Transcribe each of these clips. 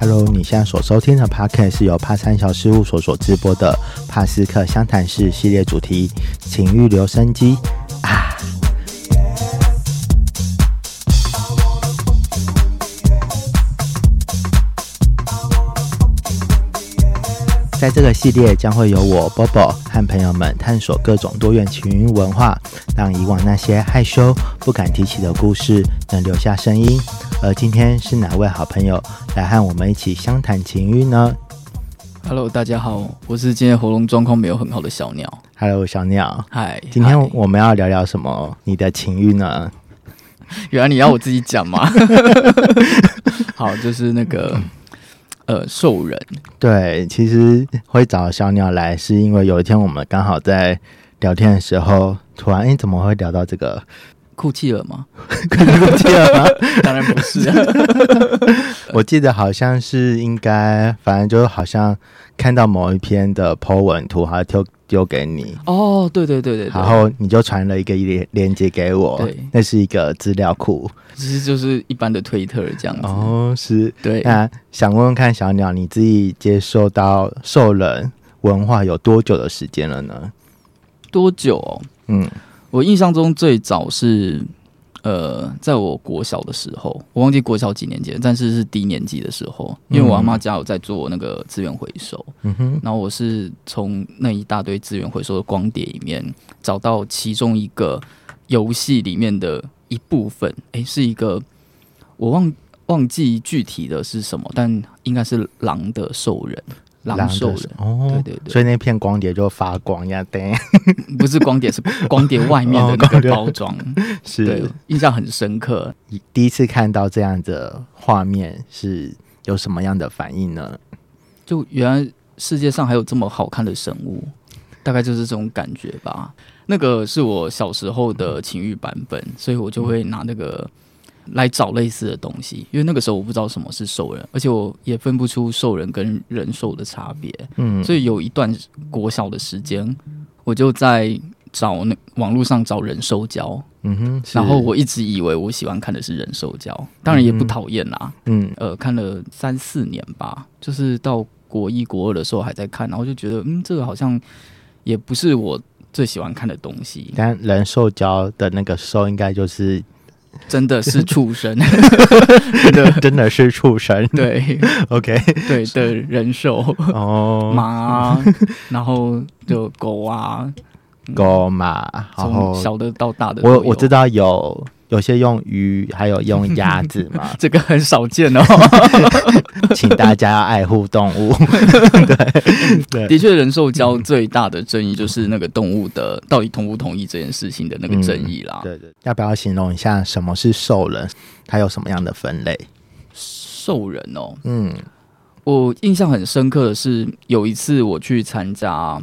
Hello，你现在所收听的 Podcast 是由帕三小事务所所直播的帕斯克湘潭市系列主题“情欲留声机”在这个系列将会由我 Bobo 和朋友们探索各种多元情欲文化，让以往那些害羞不敢提起的故事能留下声音。而今天是哪位好朋友来和我们一起相谈情欲呢 Hello，大家好，我是今天喉咙状况没有很好的小鸟。？Hello，小鸟，嗨，今天我们要聊聊什么？你的情欲呢？原来你要我自己讲吗？好，就是那个呃兽人，对，其实会找小鸟来，是因为有一天我们刚好在聊天的时候，突然，哎，怎么会聊到这个？哭泣了吗？哭泣了吗？当然不是，我记得好像是应该，反正就好像看到某一篇的 po 文图，好像丢丢给你，哦，对对对对对，然后你就传了一个连连接给我对，那是一个资料库。其实就是一般的推特这样子。哦，是。对，那想问问看，小鸟，你自己接受到兽人文化有多久的时间了呢？多久、哦？嗯，我印象中最早是呃，在我国小的时候，我忘记国小几年级了，但是是低年级的时候，因为我阿妈家有在做那个资源回收，嗯哼，然后我是从那一大堆资源回收的光碟里面找到其中一个游戏里面的一部分，诶，是一个我忘忘记具体的是什么，但应该是狼的兽人，狼的兽人，哦，对对对。所以那片光碟就发光呀，对，不是光碟，是 光碟外面的那个包装，对是，印象很深刻。第一次看到这样的画面是有什么样的反应呢？就原来世界上还有这么好看的生物，大概就是这种感觉吧。那个是我小时候的情欲版本，所以我就会拿那个来找类似的东西。因为那个时候我不知道什么是兽人，而且我也分不出兽人跟人兽的差别，嗯，所以有一段国小的时间，我就在找那网络上找人兽交，嗯哼，然后我一直以为我喜欢看的是人兽交，当然也不讨厌啦。嗯。呃，看了三四年吧，就是到国一、国二的时候还在看，然后就觉得，嗯，这个好像也不是我最喜欢看的东西，但人兽交的那个兽应该就是真的是畜生，真的真的是畜生，对，OK，对的人兽，哦，马啊，然后就狗啊，狗马，然从后小的到大的，我我知道有有些用鱼，还有用鸭子嘛，这个很少见哦。请大家要爱护动物。对的确，人兽交最大的争议就是那个动物的到底同不同意这件事情的那个争议啦。对对，要不要形容一下什么是兽人？它有什么样的分类？兽人哦，嗯我印象很深刻的是，有一次我去参加，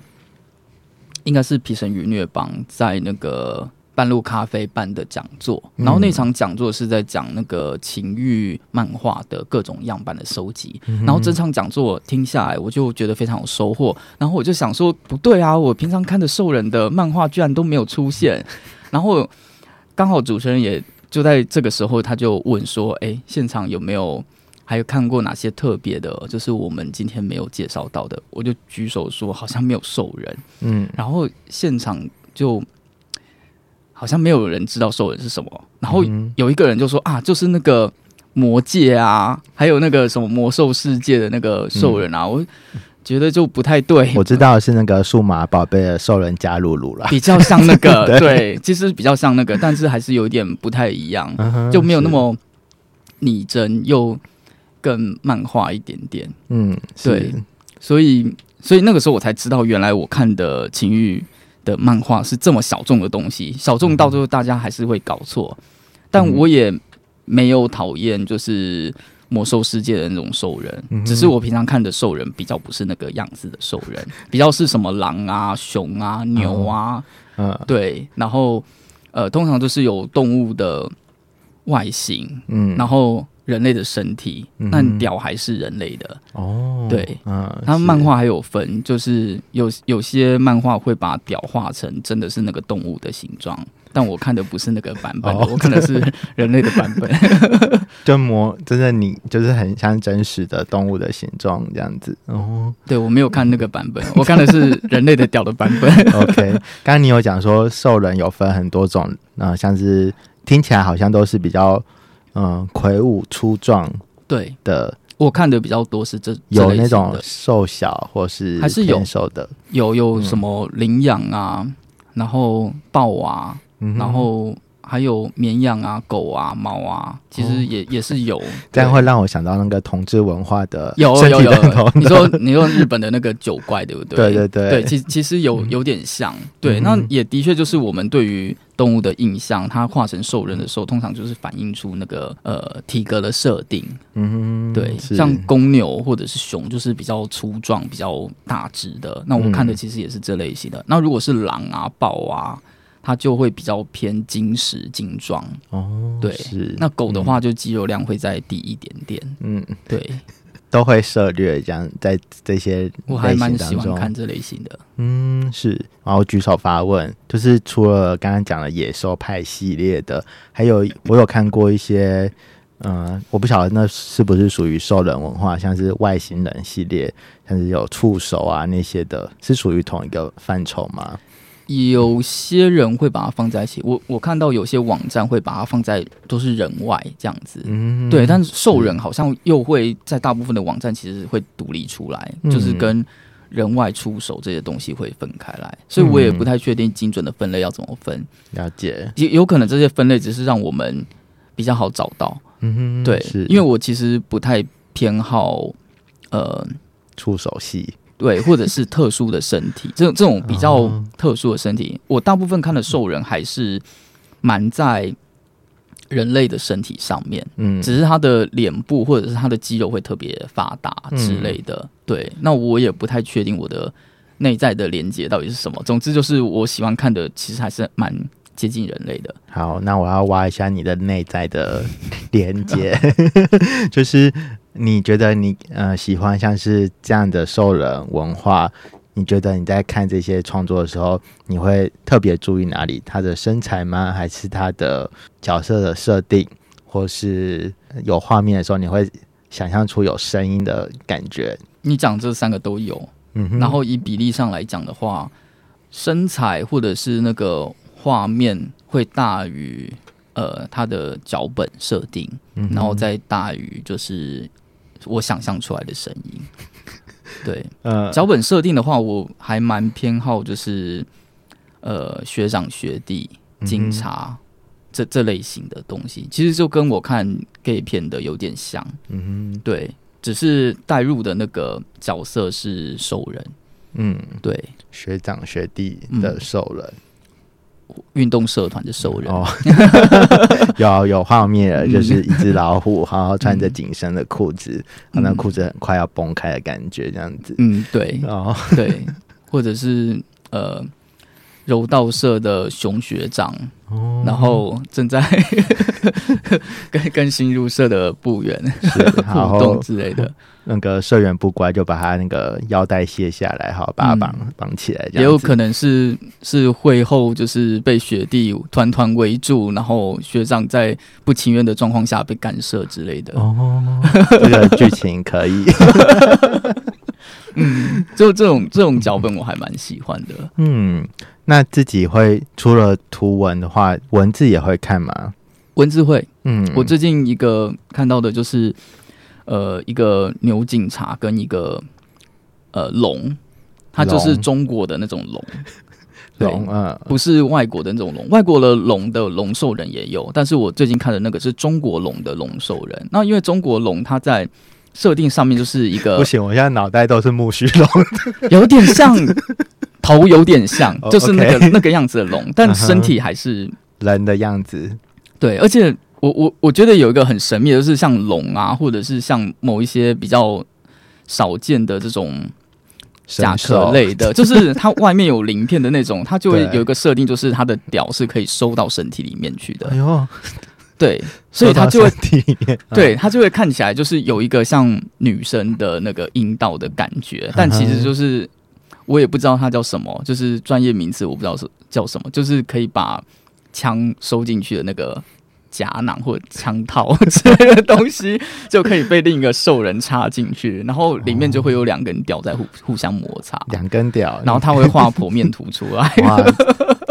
应该是皮神与虐帮在那个半路咖啡办的讲座，嗯然后那场讲座是在讲那个情欲漫画的各种样板的收集，然后这场讲座听下来，我就觉得非常有收获，然后我就想说，不对啊，我平常看的兽人的漫画居然都没有出现，然后刚好主持人也就在这个时候，他就问说，哎，现场有没有？还有看过哪些特别的，就是我们今天没有介绍到的，我就举手说好像没有兽人，嗯。然后现场就好像没有人知道兽人是什么，然后嗯有一个人就说啊，就是那个魔界啊，还有那个什么魔兽世界的那个兽人啊，我觉得就不太对，我知道是那个数码宝贝的兽人加露露了，比较像那个 对。对，其实比较像那个，但是还是有一点不太一样，就没有那是么拟真，又更漫画一点点。嗯对所以，所以那个时候我才知道，原来我看的情欲的漫画是这么小众的东西，小众到最后大家还是会搞错。但我也没有讨厌，就是魔兽世界的那种兽人，只是我平常看的兽人比较不是那个样子的兽人，比较是什么狼啊、熊啊、牛啊，嗯。对，然后呃，通常都是有动物的外形，嗯。然后人类的身体，但屌还是人类的。哦对嗯，他是漫画还有分，就是有有些漫画会把屌画成真的是那个动物的形状，但我看的不是那个版本，哦我看的是人类的版本。就模真的你就是很像真实的动物的形状这样子。哦对我没有看那个版本，我看的是人类的屌的版本。OK。刚刚你有讲说兽人有分很多种，呃，像是听起来好像都是比较嗯、呃魁梧粗壮对。的，我看的比较多是这有那种瘦小或是还是有偏瘦的，有有嗯。什么领养啊，然后豹啊，嗯然后还有绵羊啊、狗啊、猫啊，其实也、也是有。对 这样会让我想到那个同志文化的有身有有。你说你说日本的那个酒怪对不对？对对对。对，其其实有有点像，对，嗯。那也的确就是我们对于动物的印象，它化成兽人的时候，通常就是反映出那个呃体格的设定，嗯哼，对，像公牛或者是熊，就是比较粗壮、比较大只的。那我看的嗯。其实也是这类型的。那如果是狼啊、豹啊，它就会比较偏精实、精壮。哦，对是那狗的话，就肌肉量会再低一点点。嗯，嗯，对 都会涉略这样在这些我还蛮喜欢看这类型的。嗯，是。然后举手发问，就是除了刚刚讲的野兽派系列的，还有我有看过一些，嗯、我不晓得那是不是属于兽人文化，像是外星人系列，像是有触手啊那些的，是属于同一个范畴吗？有些人会把它放在一起，我我看到有些网站会把它放在都是人外这样子。嗯，对，但是兽人好像又会在大部分的网站其实会独立出来，嗯。就是跟人外出手这些东西会分开来，所以我也不太确定精准的分类要怎么分，了解，有有可能这些分类只是让我们比较好找到，嗯哼，对是，因为我其实不太偏好呃。触手系，对，或者是特殊的身体，这种这种比较哦特殊的身体，我大部分看的兽人还是蛮在人类的身体上面，嗯，只是他的脸部或者是他的肌肉会特别发达之类的。对，那我也不太确定我的内在的连接到底是什么。总之就是我喜欢看的，其实还是蛮接近人类的。好，那我要挖一下你的内在的连接，就是你觉得你呃喜欢像是这样的兽人文化，你觉得你在看这些创作的时候，你会特别注意哪里？他的身材吗？还是他的角色的设定，或是有画面的时候，你会想象出有声音的感觉？你讲这三个都有，嗯哼，然后以比例上来讲的话，身材或者是那个画面会大于呃他的脚本设定，嗯然后再大于就是我想象出来的声音。对，呃脚本设定的话，我还蛮偏好就是呃学长学弟、警察、这这类型的东西，其实就跟我看 gay 片的有点像。嗯哼对，只是带入的那个角色是兽人。嗯，对，学长学弟的兽人。运动社团的兽人。哦，有有画面就是一只老虎，然后穿着紧身的裤子，嗯那裤子很快要崩开的感觉，这样子。嗯，对。哦，对，或者是呃柔道社的熊学长，哦。然后正在 跟 跟新入社的部员 互动后之类的，那个社员不乖，就把他那个腰带卸下来，好把他绑绑起来，也有可能是是会后就是被学弟团团围住，然后学长在不情愿的状况下被干涉之类的。哦，这个剧情可以，嗯，就这种这种脚本我还蛮喜欢的。嗯，那自己会除了图文的话，文字也会看吗？文字会，嗯，我最近一个看到的就是，呃，一个牛警察跟一个呃龙，它就是中国的那种龙，对龙，啊，不是外国的那种龙。外国的龙的龙兽人也有，但是我最近看的那个是中国龙的龙兽人。那因为中国龙它在设定上面就是一个不行，我现在脑袋都是木须龙，有点像 头有点像，哦就是那个那个样子的龙，但身体还是人的样子，对，而且我我我觉得有一个很神秘的，就是像龙啊，或者是像某一些比较少见的这种甲壳类的，就是它外面有鳞片的那种，它就会有一个设定，就是它的屌是可以收到身体里面去的。哎。呦，对，所以它就会对它就会看起来就是有一个像女生的那个阴道的感觉，但其实就是我也不知道它叫什么，就是专业名词我不知道是叫什么，就是可以把枪收进去的那个夹囊或者枪套 之类的东西，就可以被另一个兽人插进去，然后里面就会有两根屌在互 互相摩擦，两根屌，然后他会画剖面图出来。哇，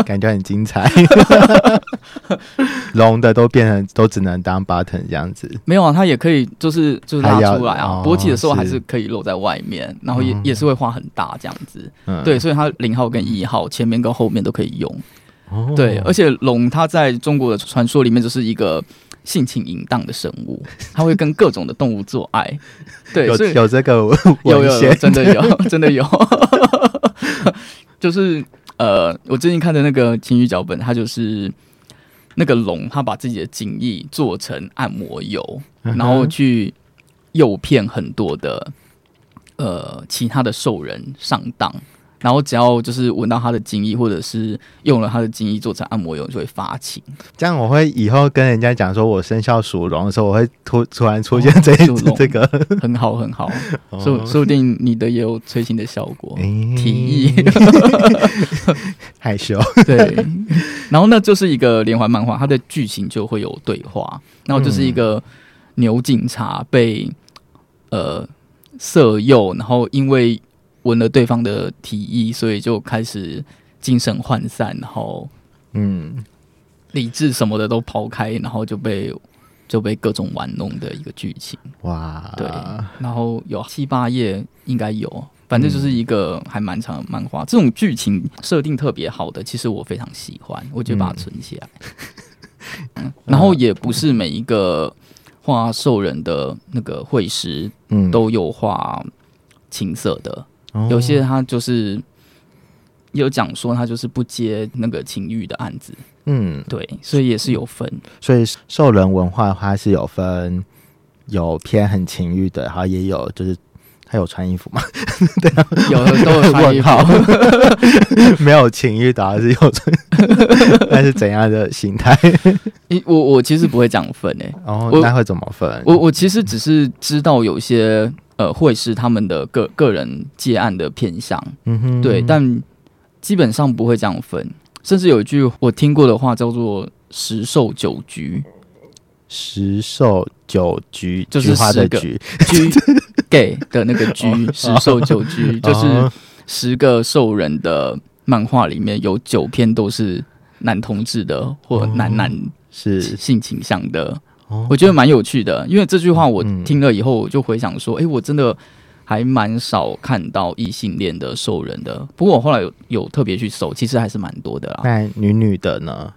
感觉很精彩。龙的都变成都只能当 button 这样子，没有啊，它也可以就是就是拉出来啊哦，勃起的时候还是是可以露在外面，然后也嗯也是会画很大这样子。嗯，对，所以它零号跟一号前面跟后面都可以用。哦对，而且龙它在中国的传说里面就是一个性情淫荡的生物，它会跟各种的动物做爱。对，有有这个有有有，真的有 真的有，就是呃，我最近看的那个情侣脚本，它就是那个龙，它把自己的精液做成按摩油，嗯然后去诱骗很多的呃其他的兽人上当。然后只要就是闻到他的精液，或者是用了他的精液做成按摩油，就会发情。这样我会以后跟人家讲说我生肖属龙的时候，我会突突然出现这一属龙。这个。很好很好，哦。说说不定你的也有催情的效果。诶。提议。害羞，对，然后那就是一个连环漫画，它的剧情就会有对话，然后就是一个牛警察被呃色诱，然后因为闻了对方的提议，所以就开始精神涣散，然后嗯，理智什么的都抛开，然后就被就被各种玩弄的一个剧情。哇，对，然后有七八页应该有，反正就是一个还蛮长的漫画。这种剧情设定特别好的，其实我非常喜欢，我就把它存起来。嗯，然后也不是每一个画兽人的那个绘师嗯都有画青色的，哦有些他就是有讲说他就是不接那个情欲的案子，嗯，对，所以也是有分。所以兽人文化它是有分有偏很情欲的，然后也有就是他有穿衣服吗？有的都有穿衣问号服，没有情欲的，还是有穿，那是怎样的心态？诶我我其实不会这样分诶、哦，我那会怎么分？我我其实只是知道有些呃会是他们的个个人接案的偏向，嗯哼对，但基本上不会这样分。甚至有一句我听过的话叫做“十兽九局十兽九局，就是菊花的十个菊，”，居 gay 的那个局，十兽九局就是哦十个兽人的漫画里面有九篇都是男同志的或男男是性倾向的，哦我觉得蛮有趣的，因为这句话我嗯听了以后，我就回想说，哎，我真的还蛮少看到异性恋的兽人的。不过我后来有有特别去搜，其实还是蛮多的啦。那女女的呢？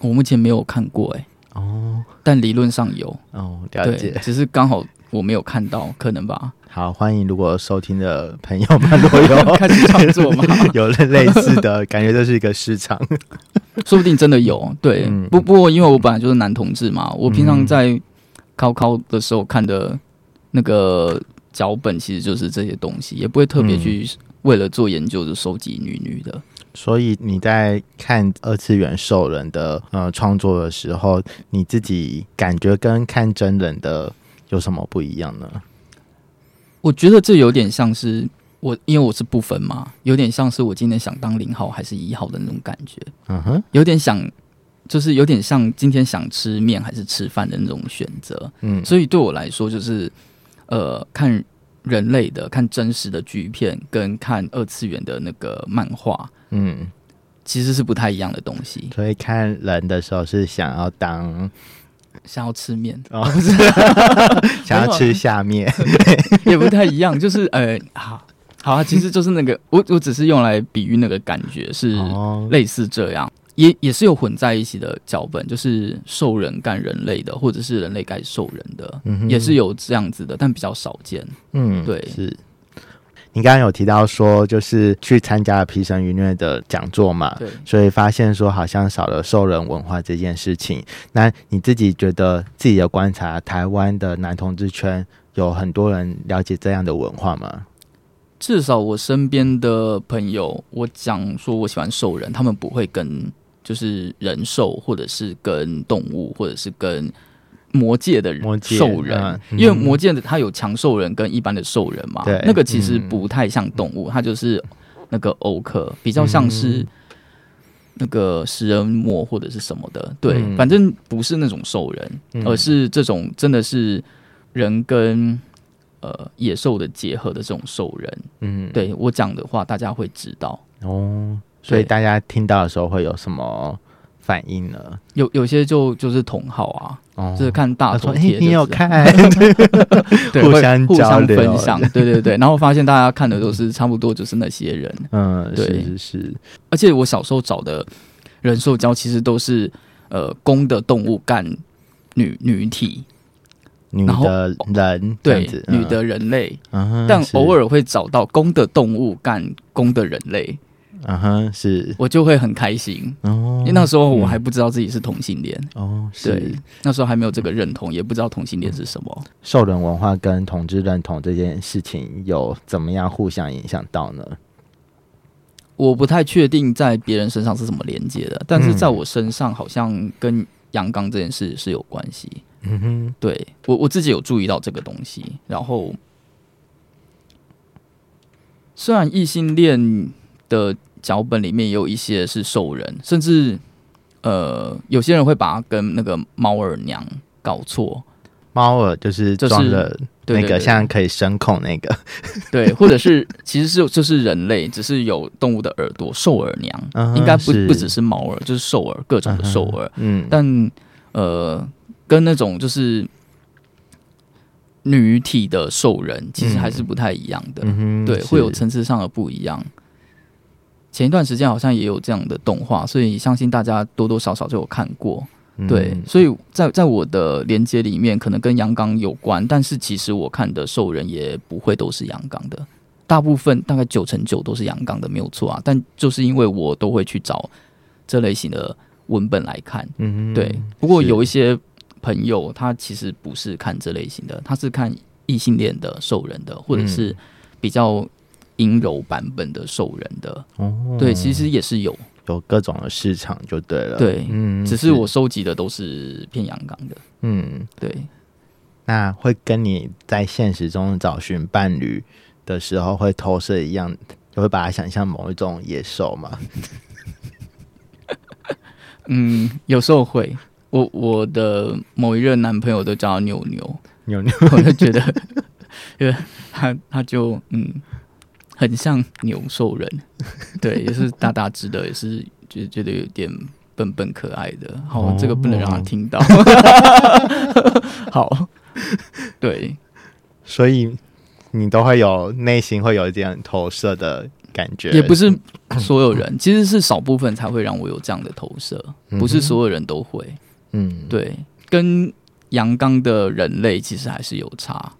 我目前没有看过、哎，哦但理论上有，哦，了对，解。只是刚好我没有看到，可能吧。好，欢迎如果收听的朋友们，如果有 开始创作吗，有类似的感觉，这是一个市场。说不定真的有。对，嗯不不过因为我本来就是男同志嘛，我平常在高考的时候看的那个脚本，其实就是这些东西，也不会特别嗯去为了做研究就收集女女的。所以你在看二次元兽人的呃创作的时候，你自己感觉跟看真人的有什么不一样呢？我觉得这有点像是我，因为我是不分嘛，有点像是我今天想当零号还是一号的那种感觉，嗯哼，有点想，就是有点像今天想吃面还是吃饭的那种选择。嗯，所以对我来说，就是呃，看人类的、看真实的剧片，跟看二次元的那个漫画，嗯，其实是不太一样的东西。所以看人的时候是想要当想要吃面，哦，想要吃下面，也不太一样，就是呃，好，好啊，其实就是那个，我我只是用来比喻那个感觉，是哦，类似这样，也也是有混在一起的脚本，就是兽人干人类的，或者是人类干兽人的，嗯也是有这样子的，但比较少见。嗯，对。是。你刚刚有提到说，就是去参加了皮神愚虐的讲座嘛，对，所以发现说好像少了兽人文化这件事情。那你自己觉得自己的观察，台湾的男同志圈有很多人了解这样的文化吗？至少我身边的朋友，我讲说我喜欢兽人，他们不会跟就是人兽，或者是跟动物，或者是跟魔界的魔界兽人，嗯。因为魔界的它有强兽人跟一般的兽人嘛对，那个其实嗯不太像动物，它就是那个欧克，比较像是。那个食人魔或者是什么的，对，嗯。反正不是那种兽人，嗯。而是这种真的是人跟呃野兽的结合的这种兽人。嗯，对我讲的话，大家会知道。哦，所以大家听到的时候会有什么反应呢？有有些就就是同好啊，哦，就是看大他说：“哎、头贴就知道，你有看？对，互相互相分享，对对对，然后发现大家看的都是差不多，就是那些人。嗯，对。是是是，而且我小时候找的人兽交其实都是呃公的动物干女女体，女然后的人对，女的人类，但偶尔会找到公的动物干公的人类，嗯哼是我就会很开心，哦因为那时候我还不知道自己是同性恋，哦对是，那时候还没有这个认同，也不知道同性恋是什么。兽人文化跟同志认同这件事情有怎么样互相影响到呢？我不太确定在别人身上是怎么连接的，但是在我身上好像跟阳刚这件事是有关系。嗯哼，对我我自己有注意到这个东西，然后虽然异性恋的脚本里面也有一些是兽人，甚至呃有些人会把它跟那个猫耳娘搞错，猫耳就是就是装了那个像可以声控那个，对，或者是其实是就是人类，只是有动物的耳朵，兽耳娘，嗯应该不不只是猫耳，就是兽耳，各种的兽耳。嗯，但呃，跟那种就是女体的兽人，其实还是不太一样的。嗯对，会有层次上的不一样。前一段时间好像也有这样的动画，所以相信大家多多少少就有看过。对，嗯所以在在我的连接里面，可能跟阳刚有关，但是其实我看的兽人也不会都是阳刚的，大部分大概九成九都是阳刚的，没有错啊。但就是因为我都会去找这类型的文本来看，嗯哼对。不过有一些朋友他其实不是看这类型的，他是看异性恋的兽人的，或者是比较阴柔版本的兽人的。哦对，其实也是有，有各种的市场就对了，对嗯只是我收集的都是偏阳刚的。嗯，对，那会跟你在现实中找寻伴侣的时候会投射一样，就会把它想象某一种野兽吗？嗯，有时候会。我我的某一任男朋友都叫他牛牛，牛牛，我就觉得，因为他他就嗯，很像牛兽人，对，也是大大只的，也是觉觉得有点笨笨可爱的。好，哦这个不能让他听到。好，对，所以你都会有内心会有一点投射的感觉，也不是所有人，其实是少部分才会让我有这样的投射，不是所有人都会。嗯，对，跟阳刚的人类其实还是有差。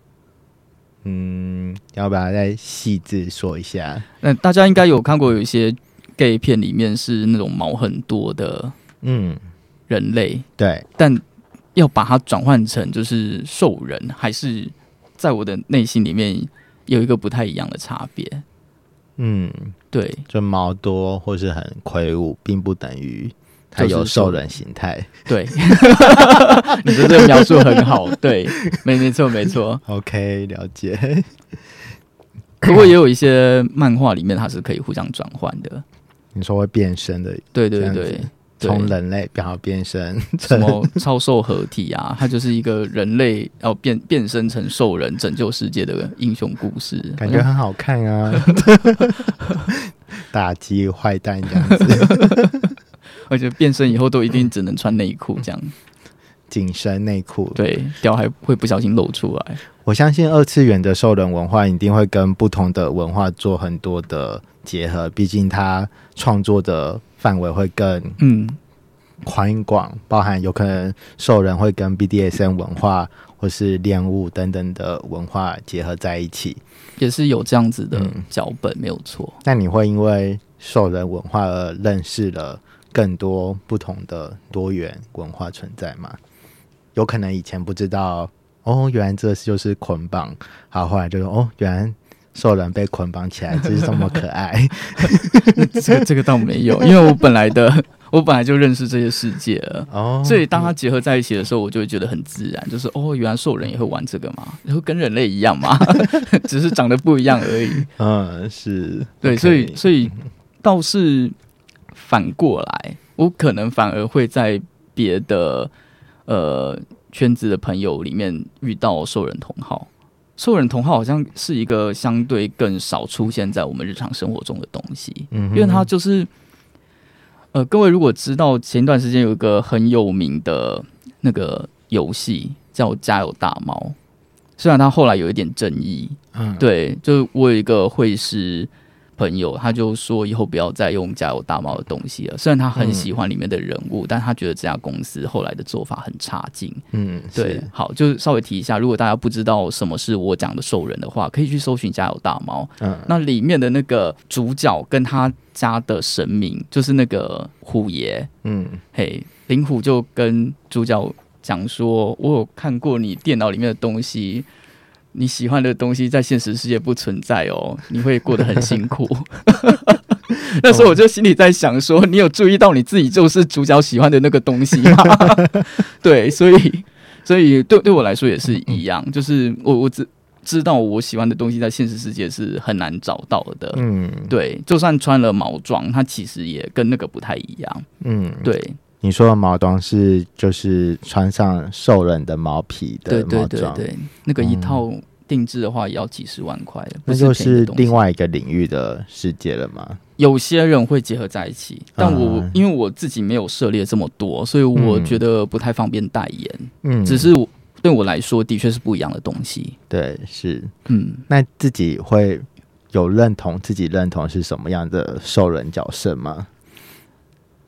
嗯，要不要再细致说一下？那大家应该有看过有一些 gay 片，里面是那种毛很多的嗯，人类，对，但要把它转换成就是兽人，还是在我的内心里面有一个不太一样的差别。嗯，对，就毛多或是很魁梧，并不等于它有兽兽人形态。对，你的这个描述很好，对，没没错没错。OK，了解。不过也有一些漫画里面它是可以互相转换的。你说会变身的，对对对，从人类然后变身什么超兽合体啊，它就是一个人类要变变身成兽人拯救世界的英雄故事，感觉很好看啊，打击坏蛋这样子，而且变身以后都一定只能穿内裤这样，紧身内裤。对，屌还会不小心露出来。我相信二次元的兽人文化一定会跟不同的文化做很多的结合，毕竟它创作的范围会更嗯，宽广，包含有可能兽人会跟 BDSM 文化或是恋物等等的文化结合在一起。也是有这样子的嗯脚本，没有错。那你会因为兽人文化而认识了更多不同的多元文化存在嘛？有可能以前不知道哦，原来这就是捆绑，好，后来就哦，原来兽人被捆绑起来，就是这么可爱。这个这个倒没有，因为我本来的 我本来就认识这些世界了。哦，所以当它结合在一起的时候，我就会觉得很自然，就是哦，原来兽人也会玩这个嘛，然后跟人类一样嘛，只是长得不一样而已。嗯，是对所以所以倒是反过来，我可能反而会在别的呃圈子的朋友里面遇到兽人同好。兽人同好好像是一个相对更少出现在我们日常生活中的东西，嗯，因为它就是，呃，各位如果知道前一段时间有一个很有名的那个游戏叫《家有大猫》，虽然它后来有一点争议，嗯，对，就是我有一个会师朋友，他就说以后不要再用加油大猫的东西了。虽然他很喜欢里面的人物，但他觉得这家公司后来的做法很差劲。嗯，对，好，就稍微提一下，如果大家不知道什么是我讲的兽人的话，可以去搜寻加油大猫。嗯那里面的那个主角跟他家的神明，就是那个虎爷，嗯嘿，灵虎就跟主角讲说：“我有看过你电脑里面的东西，你喜欢的东西在现实世界不存在哦，你会过得很辛苦。”那时候我就心里在想说：“你有注意到你自己就是主角喜欢的那个东西吗？” 对，所以所以对对我来说也是一样，就是我我只知道我喜欢的东西在现实世界是很难找到的。嗯，对，就算穿了毛装，它其实也跟那个不太一样。嗯，对，你说的毛装是就是穿上兽人的毛皮的对对毛装，对。对，那个一嗯套定制的话也要几十万块，不那就是另外一个领域的世界了吗？有些人会结合在一起，但我、啊。因为我自己没有涉猎这么多，所以我嗯。觉得不太方便代言。嗯，只是我对我来说，的确是不一样的东西。对是，嗯，那自己会有认同自己认同是什么样的兽人角色吗？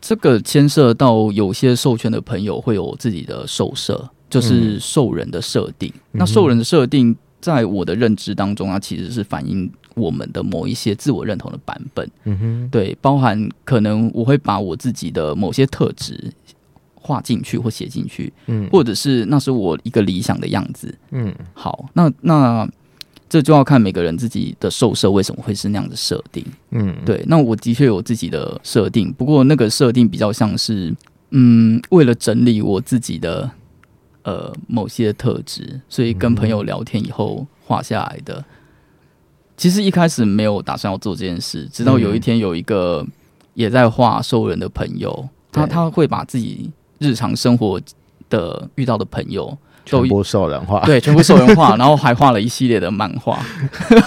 这个牵涉到有些授权的朋友会有自己的兽设，就是嗯兽人的设定。嗯那兽人的设定，在我的认知当中，啊其实是反映我们的某一些自我认同的版本。嗯哼，对，包含可能我会把我自己的某些特质画进去或写进去，嗯或者是那是我一个理想的样子。嗯好，那那这就要看每个人自己的受设为什么会是那样的设定。嗯，对，那我的确有自己的设定，不过那个设定比较像是，嗯，为了整理我自己的呃某些特质，所以跟朋友聊天以后画下来的。其实一开始没有打算要做这件事，直到有一天有一个也在画兽人的朋友，他他会把自己日常生活的遇到的朋友，全部兽人化，对，全部兽人画，然后还画了一系列的漫画，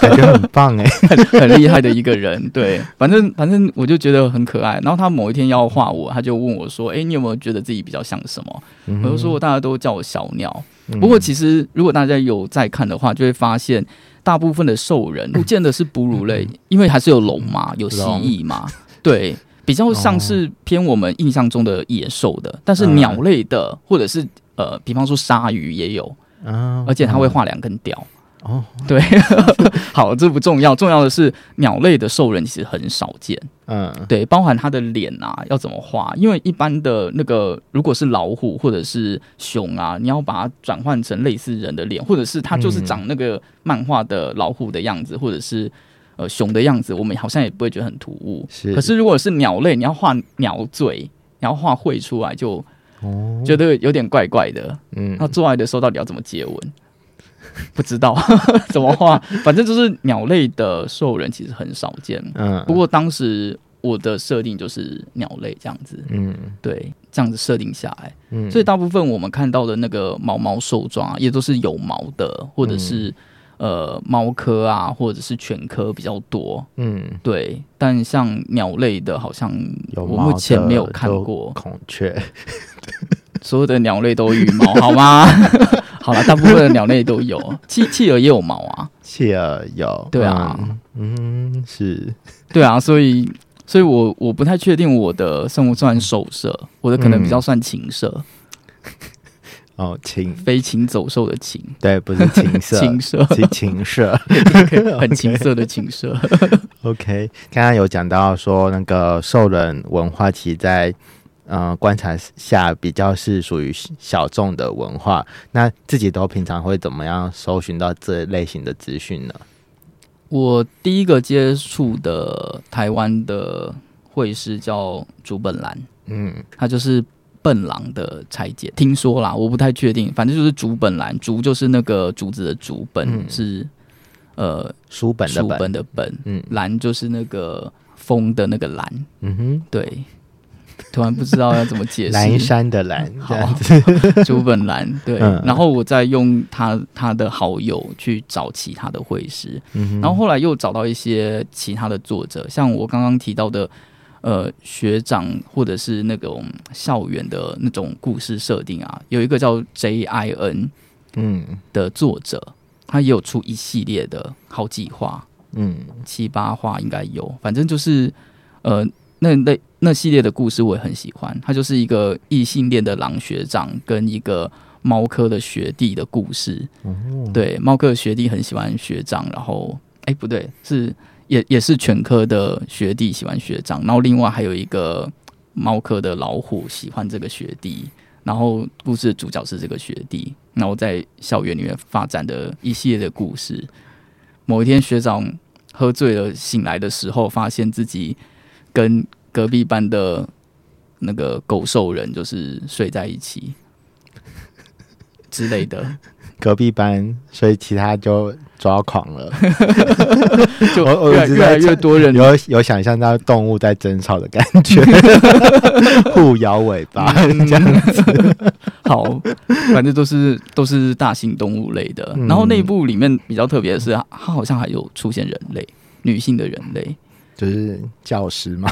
感觉很棒 哎。很厉害的一个人。对，反正反正我就觉得很可爱。然后他某一天要画我，他就问我说：“哎、你有没有觉得自己比较像什么？”嗯我就说：“大家都叫我小鸟。”不过其实如果大家有在看的话，就会发现大部分的兽人 不见得是哺乳类，因为还是有龙嘛，有蜥蜴嘛，对。比较像是偏我们印象中的野兽的，但是嗯鸟类的或者是呃，比方说鲨鱼也有，啊而且它会画两根屌。哦，对，好，这不重要，重要的是鸟类的兽人其实很少见。嗯对，包含它的脸啊，要怎么画？因为一般的那个如果是老虎或者是熊啊，你要把它转换成类似人的脸，或者是它就是嗯长那个漫画的老虎的样子，或者是呃熊的样子，我们好像也不会觉得很突兀。是可是如果是鸟类，你要画鸟嘴，你要画喙出来，就哦。觉得有点怪怪的。嗯。那做爱的时候到底要怎么接吻？不知道 怎么画，反正就是鸟类的兽人其实很少见。嗯不过当时我的设定就是鸟类这样子，嗯。对，这样子设定下来，嗯。所以大部分我们看到的那个毛毛兽状啊，也都是有毛的，或者是、呃猫科啊，或者是犬科比较多。嗯。对，但像鸟类的，好像我目前的没有看都过，孔雀，所有的鸟类都有羽毛，好吗？好了，大部分的鸟类都有，企企鹅也有毛啊，企鹅有，对啊。嗯，嗯是。对啊，所以，所以我我不太确定我的算不算兽舍，我的可能比较算情色，哦情飞禽走兽的禽，对，不是禽色，禽色，是情色。很 禽色的禽色。OK，刚刚有讲到说那个兽人文化，其实在呃观察下比较是属于小众的文化。那自己都平常会怎么样搜寻到这类型的资讯呢？我第一个接触的台湾的会师叫竹本兰，嗯他就是笨狼的拆解，听说啦，我不太确定，反正就是竹本兰，竹就是那个竹子的竹，本嗯。是呃书本的书本，本的本，嗯。兰就是那个风的那个兰，嗯哼，对，突然不知道要怎么解释。蓝山的蓝，好。竹本兰对，嗯。然后我再用他他的好友去找其他的会师，然后后来又找到一些其他的作者，像我刚刚提到的，呃，学长或者是那种校园的那种故事设定啊，有一个叫 J I N 嗯。的作者，他也有出一系列的好几话，嗯。七八话应该有，反正就是呃那那那系列的故事我也很喜欢，他就是一个异性恋的狼学长跟一个猫科的学弟的故事。哦，对，猫科的学弟很喜欢学长，然后哎不对，是也也是犬科的学弟喜欢学长，然后另外还有一个猫科的老虎喜欢这个学弟。然后故事的主角是这个学弟，然后在校园里面发展的一系列的故事。某一天，学长喝醉了醒来的时候，发现自己跟隔壁班的那个狗兽人就是睡在一起 之类的，隔壁班，所以其他就抓狂了，就越来越多人有有想象到动物在争吵的感觉，互摇尾巴嗯。这样子，好，反正都是都是大型动物类的。嗯。然后那一部里面比较特别的是，它它好像还有出现人类，女性的人类，就是教师嘛，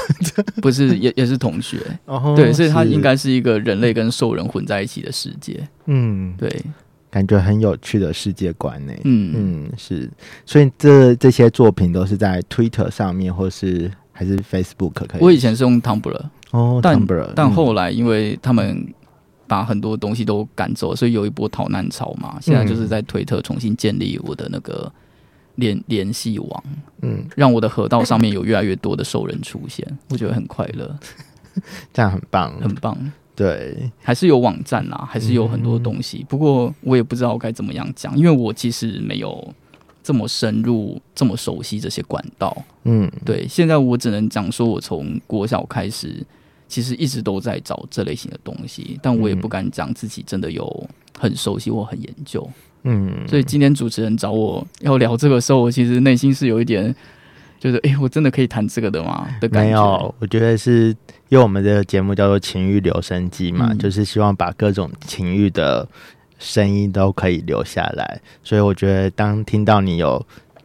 不是也也是同学。哦对，所以它应该是一个人类跟兽人混在一起的世界。嗯，对，感觉很有趣的世界观呢。嗯，嗯，是，所以这这些作品都是在 Twitter 上面，或是还是 Facebook 可以？我以前是用 Tumblr，哦但，Tumblr，嗯但后来因为他们把很多东西都赶走，所以有一波逃难潮嘛。现在就是在推特重新建立我的那个联联系网，嗯，让我的河道上面有越来越多的兽人出现，我觉得很快乐，这样很棒，很棒。对，还是有网站啦，还是有很多东西，不过我也不知道该怎么样讲，因为我其实没有这么深入、这么熟悉这些管道。嗯，对，现在我只能讲说，我从国小开始，其实一直都在找这类型的东西，但我也不敢讲自己真的有很熟悉或很研究。嗯，所以今天主持人找我要聊这个时候，我其实内心是有一点，就是诶，我真的可以谈这个的吗？的感觉。没有，我觉得是因为我们这个节目叫做情欲留声机嘛，嗯就是希望把各种情欲的声音都可以留下来，所以我觉得当听到你有。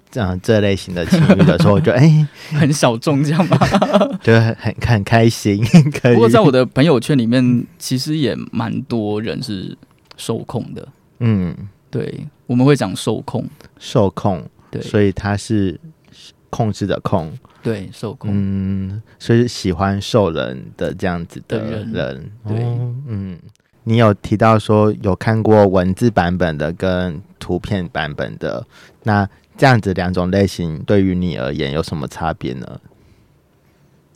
这样这类型的情欲的时候，我觉得 哎，很小众这样吗？觉得很很很开心，可以。不过在我的朋友圈里面，其实也蛮多人是受控的。嗯对，我们会讲受控，受控，对所以他是控制的控，对，受控。嗯，所以喜欢受人的这样子的的人人，对哦嗯，你有提到说有看过文字版本的跟图片版本的，那这样子两种类型对于你而言有什么差别呢？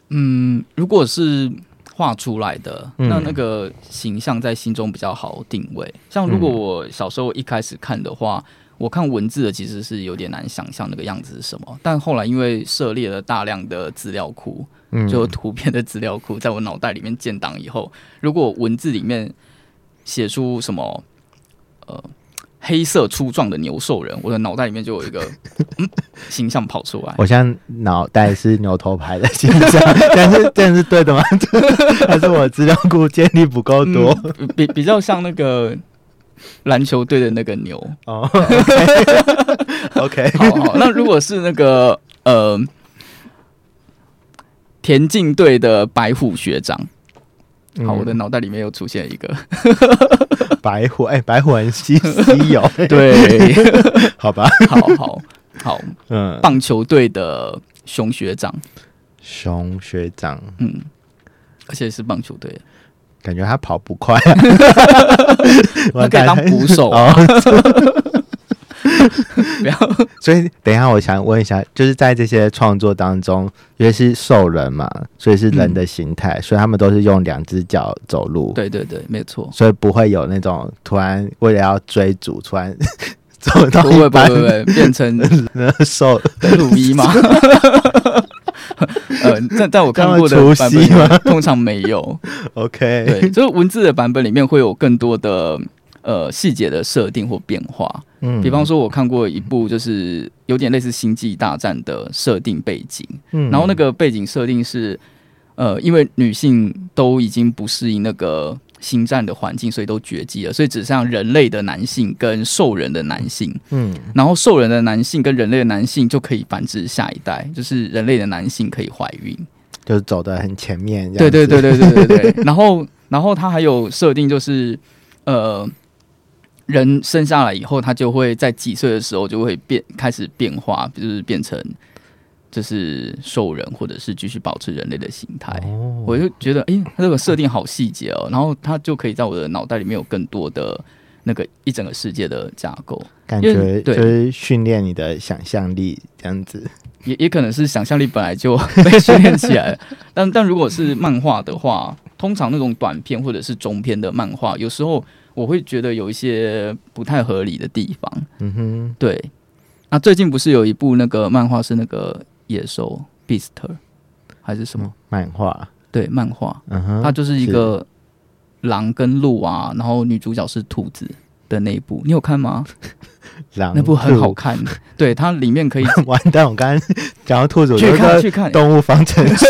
嗯，如果是画出来的，嗯那那个形象在心中比较好定位。像如果嗯我小时候一开始看的话，我看文字的其实是有点难想象那个样子是什么。但后来因为涉猎了大量的资料库，嗯，就图片的资料库，在我脑袋里面建档以后，如果文字里面写出什么呃黑色粗壮的牛兽人，我的脑袋里面就有一个、嗯、形象跑出来。我现在脑袋是牛头牌的形象，但是这样是对的吗？还是我资料库建立不够多？嗯比比较像那个篮球队的那个牛。哦，OK，好好，那如果是那个呃田径队的白虎学长，好，我的脑袋里面又出现一个，白虎，哎、白虎很稀 稀有，对，好吧，好好好，嗯，棒球队的熊学长，熊学长，嗯，而且是棒球队。的，感觉他跑不快、可以当捕手。啊。不要，所以等一下，我想问一下，就是在这些创作当中，因为是兽人嘛，所以是人的形态，所以他们都是用两只脚走路，，对对对，没错，所以不会有那种突然为了要追逐，突然走到不会不会一半变成那兽德鲁伊吗？呃，在在我看过的版本通常没有。OK，对，就是文字的版本里面会有更多的呃细节的设定或变化。嗯比方说，我看过一部就是有点类似《星际大战》的设定背景，嗯然后那个背景设定是。呃，因为女性都已经不适应那个星战的环境，所以都绝迹了，所以只剩下人类的男性跟兽人的男性。嗯，然后兽人的男性跟人类的男性就可以繁殖下一代，就是人类的男性可以怀孕。就是走的很前面，对对对对对对对。然后，然后他还有设定，就是呃，人生下来以后，他就会在几岁的时候就会变开始变化，就是变成就是兽人，或者是继续保持人类的形态。哦，我就觉得，诶，他这个设定好细节哦，然后他就可以在我的脑袋里面有更多的那个一整个世界的架构。感觉对觉就是训练你的想象力这样子。也也可能是想象力本来就被训练起来了，但但如果是漫画的话，通常那种短片或者是中篇的漫画，有时候我会觉得有一些不太合理的地方。嗯哼，对，那最近不是有一部那个漫画是那个野兽 Beast 还是什么？漫画，对，漫画，嗯哼，它就是一个狼跟鹿啊，然后女主角是兔子的那一部，你有看吗？狼那部很好。看，对，它里面可以 完蛋！我刚刚讲到兔子，去看去看，动物方程式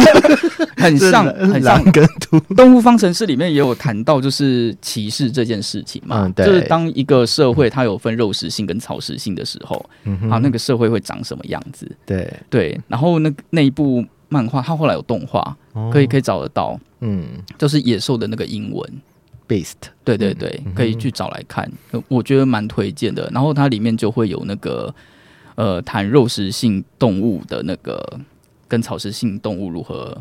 很像很像跟兔。动物方程式里面也有谈到，就是歧视这件事情嘛，嗯对就是当一个社会它有分肉食性跟草食性的时候，嗯啊，那个社会会长什么样子？对，对，然后那那一部漫画，它后来有动画，可以可以，以找得到，嗯就是野兽的那个英文。，Beast，对对对嗯，可以去找来看，呃我觉得蛮推荐的。然后它里面就会有那个呃谈肉食性动物的那个跟草食性动物如何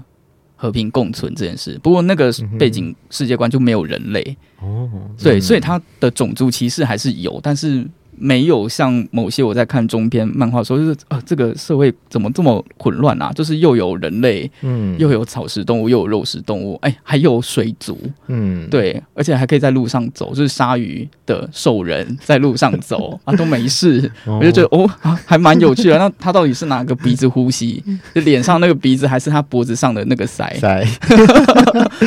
和平共存这件事。不过那个背景世界观就没有人类，哦，对，嗯。所以它的种族歧视还是有，但是没有像某些我在看中篇漫画的时候，就是啊，这个社会怎么这么混乱啊？就是又有人类，嗯又有草食动物，又有肉食动物，哎，还有水族，嗯，对，而且还可以在路上走，就是鲨鱼的兽人在路上走 啊，都没事，哦我就觉得哦，啊还蛮有趣的。那他到底是哪个鼻子呼吸？就脸上那个鼻子，还是他脖子上的那个腮？在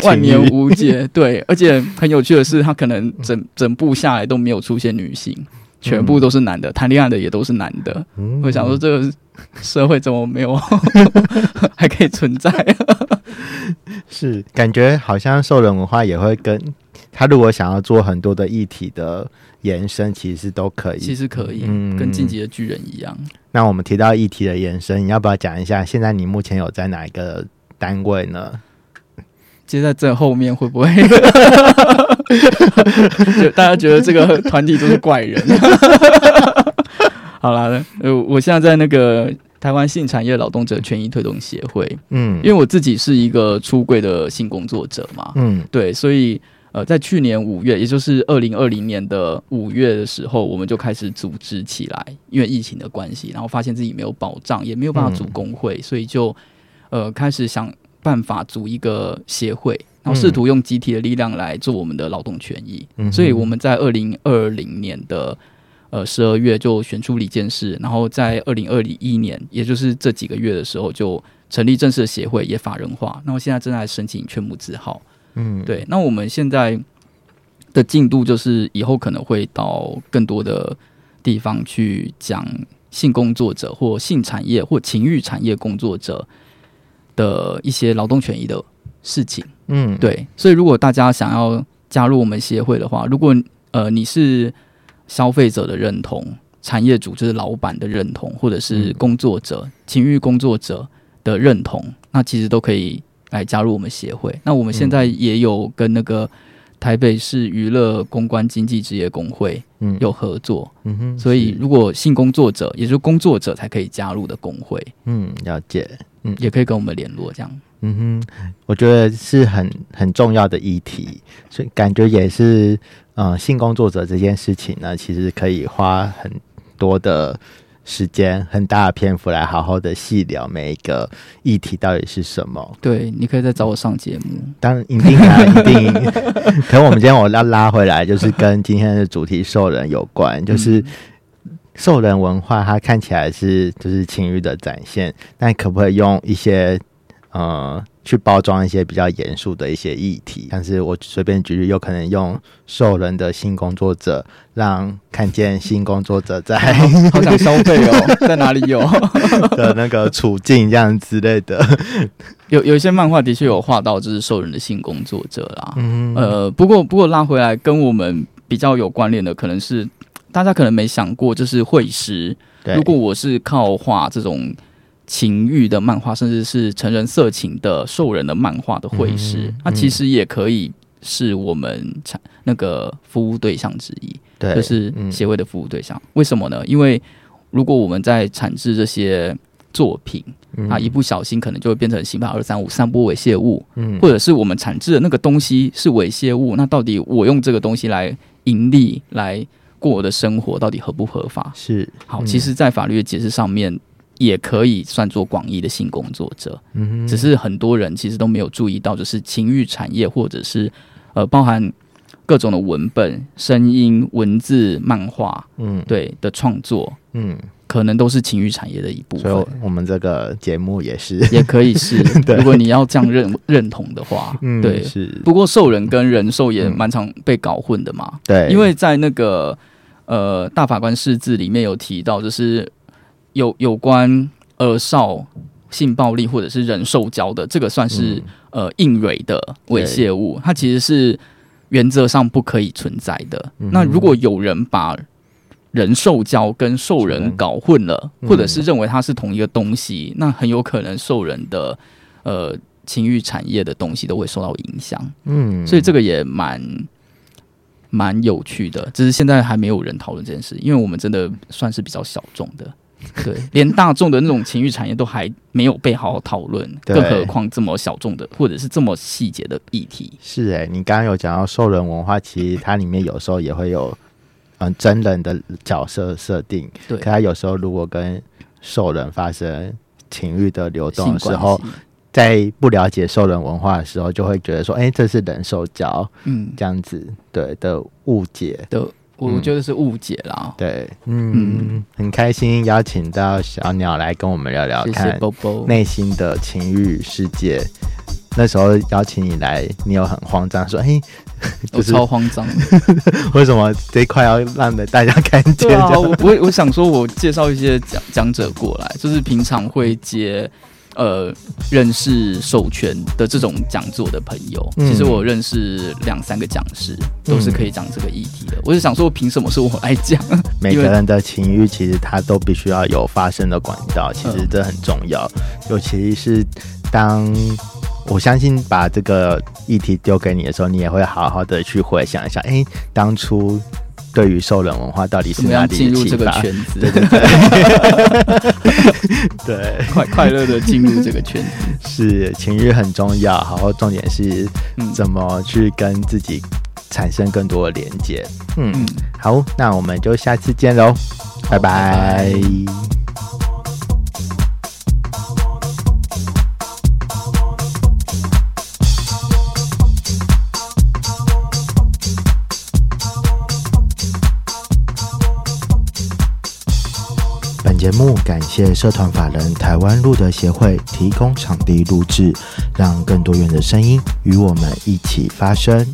万年无解。对，而且很有趣的是，他可能整整部下来都没有出现女性，全部都是男的，谈恋爱的也都是男的。嗯我想说，这个社会怎么没有 还可以存在？是感觉好像兽人文化也会跟他如果想要做很多的议题的延伸，其实都可以。其实可以，嗯跟晋级的巨人一样。那我们提到议题的延伸，你要不要讲一下？现在你目前有在哪一个单位呢？接在这后面会不会？就大家觉得这个团体都是怪人。好啦，呃，我现在在那个台湾性产业劳动者权益推动协会，嗯，因为我自己是一个出柜的性工作者嘛，嗯。对，所以呃，在去年五月，也就是二零二零年的五月的时候，我们就开始组织起来，因为疫情的关系，然后发现自己没有保障，也没有办法组工会，所以就呃开始想办法组一个协会，然后试图用集体的力量来做我们的劳动权益。嗯所以我们在二零二零年的呃十二月就选出李监事，然后在二零二一年，也就是这几个月的时候就成立正式的协会，也法人化。那我现在正在申请劝募字号。嗯，对，那我们现在的进度就是以后可能会到更多的地方去讲性工作者或性产业或情欲产业工作者的一些劳动权益的事情。嗯，对，所以如果大家想要加入我们协会的话，如果呃你是消费者的认同、产业主就是老板的认同，或者是嗯。工作者、情欲工作者的认同，那其实都可以来加入我们协会。那我们现在也有跟那个台北市娱乐公关经济职业工会嗯。有合作，嗯哼，所以如果性工作者，也就是工作者才可以加入的工会，嗯了解，嗯。也可以跟我们联络。这样，嗯哼，我觉得是很很重要的议题，所以感觉也是，呃，性工作者这件事情呢，其实可以花很多的时间、很大的篇幅来好好的细聊每一个议题到底是什么。对，你可以再找我上节目。当然，一定啊，一定。可能我们今天我要拉回来，就是跟今天的主题兽人有关，就是兽人文化，它看起来是就是情欲的展现，但可不可以用一些呃去包装一些比较严肃的一些议题？但是我随便举例，有可能用兽人的性工作者，让看见性工作者在 好想消费哦，在哪里有？的那个处境这样之类的。有有一些漫画的确有画到，就是兽人的性工作者啦。嗯，呃，不过不过拉回来跟我们比较有关联的，可能是大家可能没想过，就是绘师。对，如果我是靠画这种情欲的漫画，甚至是成人色情的兽人的漫画的绘师，嗯那其实也可以是我们产那个服务对象之一。对，就是嗯协会的服务对象。为什么呢？因为如果我们在产制这些作品嗯啊，一不小心可能就会变成刑法二三五散播猥亵物，嗯或者是我们产制的那个东西是猥亵物，那到底我用这个东西来盈利来过我的生活，到底合不合法？是好，嗯其实，在法律的解释上面。也可以算作广义的性工作者，嗯哼。只是很多人其实都没有注意到，就是情欲产业或者是呃包含各种的文本、声音、文字、漫画，嗯。对的创作，嗯，可能都是情欲产业的一部分。所以分，我们这个节目也是，也可以是。如果你要这样认认同的话，嗯，对。是，不过兽人跟人兽也嗯蛮常被搞混的嘛，对，因为在那个呃大法官释字里面有提到，就是有有关儿少性暴力或者是人兽交的，这个算是、嗯呃硬蕊的猥亵物，它其实是原则上不可以存在的。嗯那如果有人把人兽交跟兽人搞混了，嗯或者是认为它是同一个东西，那很有可能兽人的呃情欲产业的东西都会受到影响。嗯，所以这个也蛮蛮有趣的，只是现在还没有人讨论这件事，因为我们真的算是比较小众的。对，连大众的那种情欲产业都还没有被好好讨论，更何况这么小众的，或者是这么细节的议题。是哎、你刚刚有讲到兽人文化，其实它里面有时候也会有嗯真人的角色设定，对可，它有时候如果跟兽人发生情欲的流动的时候，在不了解兽人文化的时候，就会觉得说，哎、这是人兽交嗯，这样子对的误解。的，我嗯觉得是误解啦。对，嗯，很开心邀请到小鸟来跟我们聊聊看。内心的情欲世界。那时候邀请你来，你有很慌张说：“哎、我就是超慌张的。为什么这一块要让大家看见？”对啊，我我我想说，我介绍一些讲讲者过来，就是平常会接呃认识授权的这种讲座的朋友。嗯其实我认识两三个讲师，都是可以讲这个议题的。我就想说，凭什么是我来讲？每个人的情欲其实他都必须要有发声的管道，其实这很重要。尤其是当我相信把这个议题丢给你的时候，你也会好好的去回想一下，哎、当初对于受冷文化到底是哪里样进入？这个圈子？对对对，对，快快乐的进入这个圈子。是情欲很重要，然后重点是嗯怎么去跟自己产生更多的连接。嗯，嗯，好，那我们就下次见喽，拜拜节目感谢社团法人台湾路德协会提供场地录制，让更多元的声音与我们一起发声。